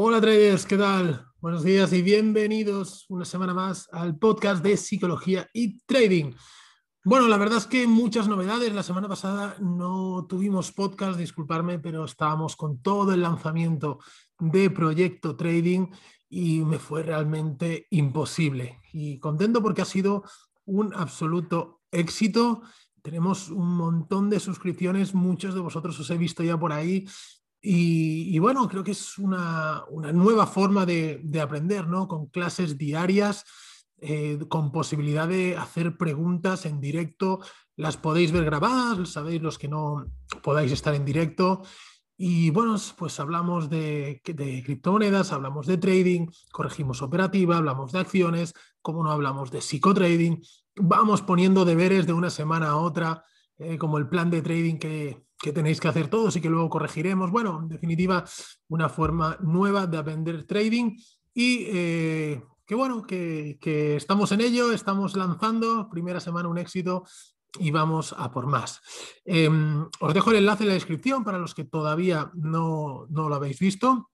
Hola traders, ¿qué tal? Buenos días y bienvenidos una semana más al podcast de psicología y trading. Bueno, la verdad es que muchas novedades. La semana pasada no tuvimos podcast, disculparme, pero estábamos con todo el lanzamiento de Proyecto Trading y me fue realmente imposible. Y contento porque ha sido un absoluto éxito. Tenemos un montón de suscripciones, muchos de vosotros os he visto ya por ahí y, bueno, creo que es una, nueva forma de, aprender, ¿no? Con clases diarias, eh, con posibilidad de hacer preguntas en directo. Las podéis ver grabadas, sabéis los que no podáis estar en directo. Y bueno, pues hablamos de, de, criptomonedas, hablamos de trading, corregimos operativa, hablamos de acciones, como no hablamos de psicotrading. Vamos poniendo deberes de una semana a otra, eh, como el plan de trading que, que tenéis que hacer todos y que luego corregiremos. Bueno, en definitiva, una forma nueva de aprender trading y eh, que bueno, que, estamos en ello, estamos lanzando, primera semana un éxito y vamos a por más. Em, os dejo el enlace en la descripción para los que todavía no, no lo habéis visto.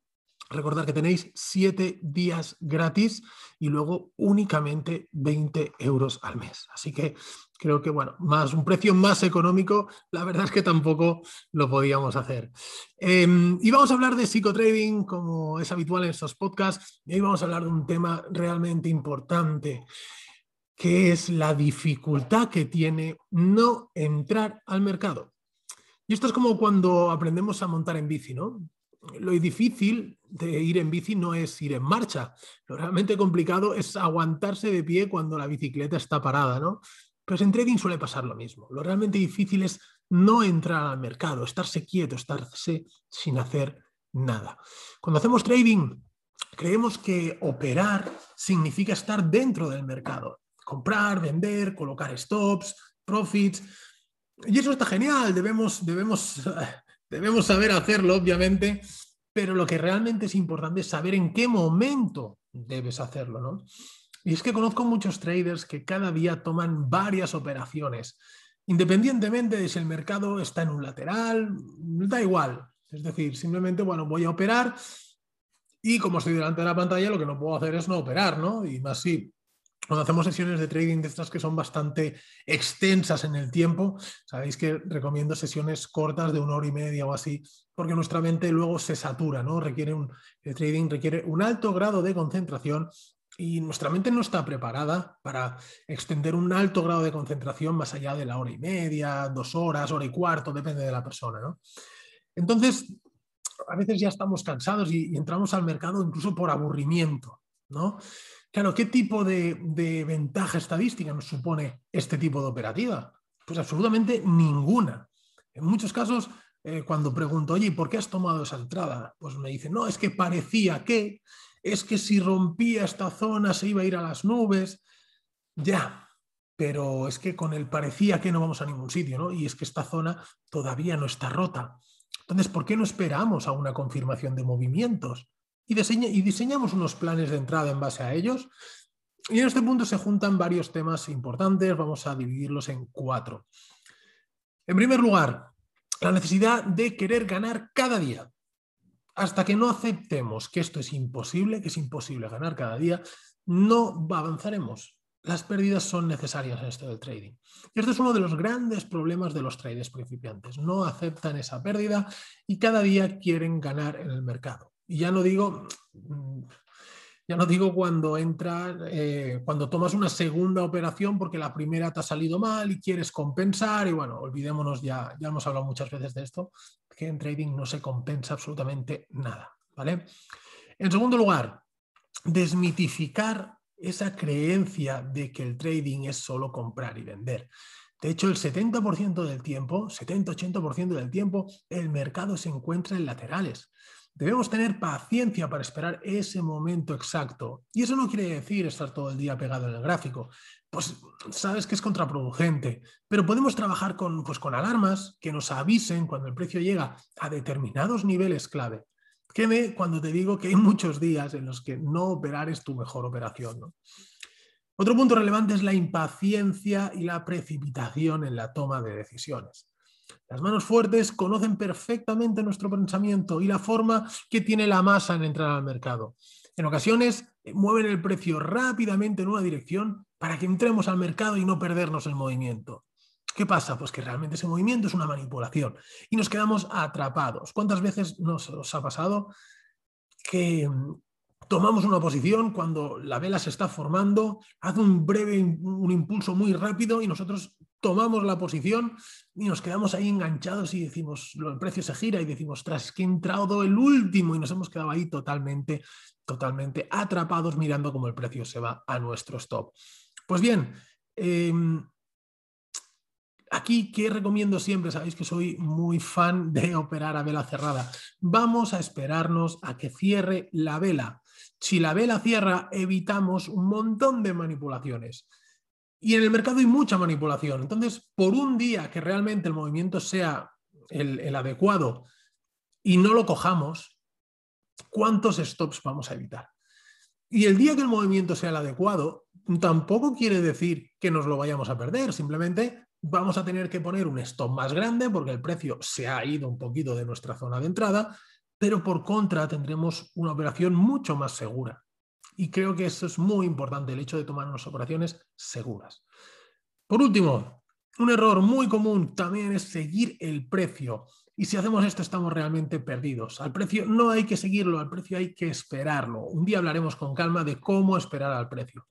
Recordad que tenéis siete días gratis y luego únicamente 20 euros al mes. Así que creo que, bueno, más un precio más económico, la verdad es que tampoco lo podíamos hacer. Em, y vamos a hablar de psicotrading, como es habitual en estos podcasts, y hoy vamos a hablar de un tema realmente importante, que es la dificultad que tiene no entrar al mercado. Y esto es como cuando aprendemos a montar en bici, ¿no? Lo difícil de ir en bici no es ir en marcha. Lo realmente complicado es aguantarse de pie cuando la bicicleta está parada, ¿no? Pues en trading suele pasar lo mismo. Lo realmente difícil es no entrar al mercado, estarse quieto, estarse sin hacer nada. Cuando hacemos trading, creemos que operar significa estar dentro del mercado. Comprar, vender, colocar stops, profits. Y eso está genial, debemos, debemos Debemos saber hacerlo, obviamente, pero lo que realmente es importante es saber en qué momento debes hacerlo, ¿no? Y es que conozco muchos traders que cada día toman varias operaciones, independientemente de si el mercado está en un lateral, da igual. Es decir, simplemente, bueno, voy a operar y como estoy delante de la pantalla, lo que no puedo hacer es no operar, ¿no? Y más si cuando hacemos sesiones de trading de estas que son bastante extensas en el tiempo, sabéis que recomiendo sesiones cortas de una hora y media o así, porque nuestra mente luego se satura, ¿no? Requiere un, el trading requiere un alto grado de concentración y nuestra mente no está preparada para extender un alto grado de concentración más allá de la hora y media, dos horas, hora y cuarto, depende de la persona, ¿no? Entonces, a veces ya estamos cansados y, y entramos al mercado incluso por aburrimiento, ¿no? Claro, ¿qué tipo de, ventaja estadística nos supone este tipo de operativa? Pues absolutamente ninguna. En muchos casos, eh, cuando pregunto, oye, ¿por qué has tomado esa entrada? Pues me dicen, no, es que parecía que, es que si rompía esta zona se iba a ir a las nubes. Ya, pero es que con el parecía que no vamos a ningún sitio, ¿no? Y es que esta zona todavía no está rota. Entonces, ¿por qué no esperamos a una confirmación de movimientos? Y, diseñamos unos planes de entrada en base a ellos. Y en este punto se juntan varios temas importantes, vamos a dividirlos en cuatro. En primer lugar, la necesidad de querer ganar cada día. Hasta que no aceptemos que esto es imposible, que es imposible ganar cada día, no avanzaremos. Las pérdidas son necesarias en esto del trading. Y este es uno de los grandes problemas de los traders principiantes. No aceptan esa pérdida y cada día quieren ganar en el mercado. Y ya no digo, mm, ya no digo cuando entra, eh, cuando tomas una segunda operación porque la primera te ha salido mal y quieres compensar. Y bueno, olvidémonos ya, ya hemos hablado muchas veces de esto, que en trading no se compensa absolutamente nada. ¿vale? En segundo lugar, desmitificar esa creencia de que el trading es solo comprar y vender. De hecho, el 70% del tiempo, 70-80% del tiempo, el mercado se encuentra en laterales. Debemos tener paciencia para esperar ese momento exacto. Y eso no quiere decir estar todo el día pegado en el gráfico. Pues sabes que es contraproducente, pero podemos trabajar con, pues, con alarmas que nos avisen cuando el precio llega a determinados niveles clave. ve cuando te digo que hay muchos días en los que no operar es tu mejor operación. Otro punto relevante es la impaciencia y la precipitación en la toma de decisiones. Las manos fuertes conocen perfectamente nuestro pensamiento y la forma que tiene la masa en entrar al mercado. En ocasiones eh, mueven el precio rápidamente en una dirección para que entremos al mercado y no perdernos el movimiento. ¿Qué pasa? Pues que realmente ese movimiento es una manipulación y nos quedamos atrapados. ¿Cuántas veces nos, ha pasado que mm, tomamos una posición cuando la vela se está formando, hace un breve, un impulso muy rápido y nosotros tomamos la posición y nos quedamos ahí enganchados y decimos, el precio se gira y decimos, tras que he entrado el último y nos hemos quedado ahí totalmente, totalmente atrapados mirando cómo el precio se va a nuestro stop. Pues bien, em, Aquí, ¿qué recomiendo siempre? Sabéis que soy muy fan de operar a vela cerrada. Vamos a esperarnos a que cierre la vela. Si la vela cierra, evitamos un montón de manipulaciones. Y en el mercado hay mucha manipulación. Entonces, por un día que realmente el movimiento sea el, adecuado y no lo cojamos, ¿cuántos stops vamos a evitar? Y el día que el movimiento sea el adecuado, tampoco quiere decir que nos lo vayamos a perder, simplemente vamos a tener que poner un stop más grande porque el precio se ha ido un poquito de nuestra zona de entrada, pero por contra tendremos una operación mucho más segura. Y creo que eso es muy importante, el hecho de tomar unas operaciones seguras. Por último, un error muy común también es seguir el precio. Y si hacemos esto estamos realmente perdidos. Al precio no hay que seguirlo, al precio hay que esperarlo. Un día hablaremos con calma de cómo esperar al precio.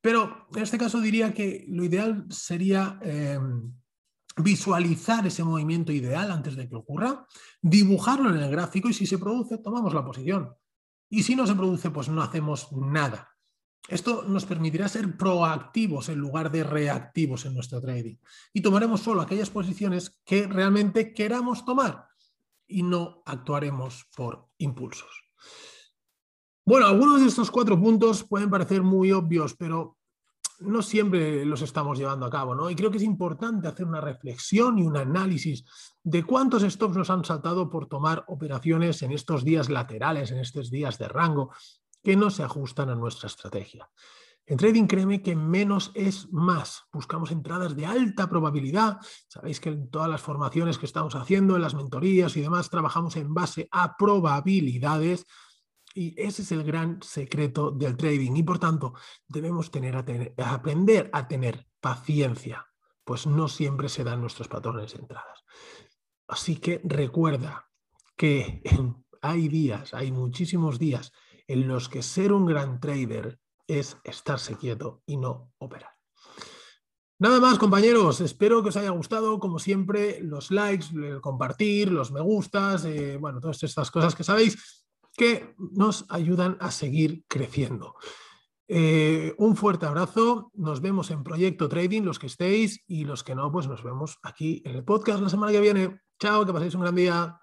Pero en este caso diría que lo ideal sería em, visualizar ese movimiento ideal antes de que ocurra, dibujarlo en el gráfico y si se produce, tomamos la posición. Y si no se produce, pues no hacemos nada. Esto nos permitirá ser proactivos en lugar de reactivos en nuestro trading. Y tomaremos solo aquellas posiciones que realmente queramos tomar y no actuaremos por impulsos. Bueno, algunos de estos cuatro puntos pueden parecer muy obvios, pero no siempre los estamos llevando a cabo, ¿no? Y creo que es importante hacer una reflexión y un análisis de cuántos stops nos han saltado por tomar operaciones en estos días laterales, en estos días de rango, que no se ajustan a nuestra estrategia. En trading, créeme que menos es más. Buscamos entradas de alta probabilidad. Sabéis que en todas las formaciones que estamos haciendo, en las mentorías y demás, trabajamos en base a probabilidades y ese es el gran secreto del trading. Y por tanto, debemos tener a, aprender a tener paciencia, pues no siempre se dan nuestros patrones de entradas. Así que recuerda que hay días, hay muchísimos días en los que ser un gran trader es estarse quieto y no operar. Nada más, compañeros. Espero que os haya gustado, como siempre, los likes, el compartir, los me gustas, eh, bueno, todas estas cosas que sabéis que nos ayudan a seguir creciendo. Eh, un fuerte abrazo, nos vemos en Proyecto Trading, los que estéis y los que no, pues nos vemos aquí en el podcast la semana que viene. Chao, que paséis un gran día.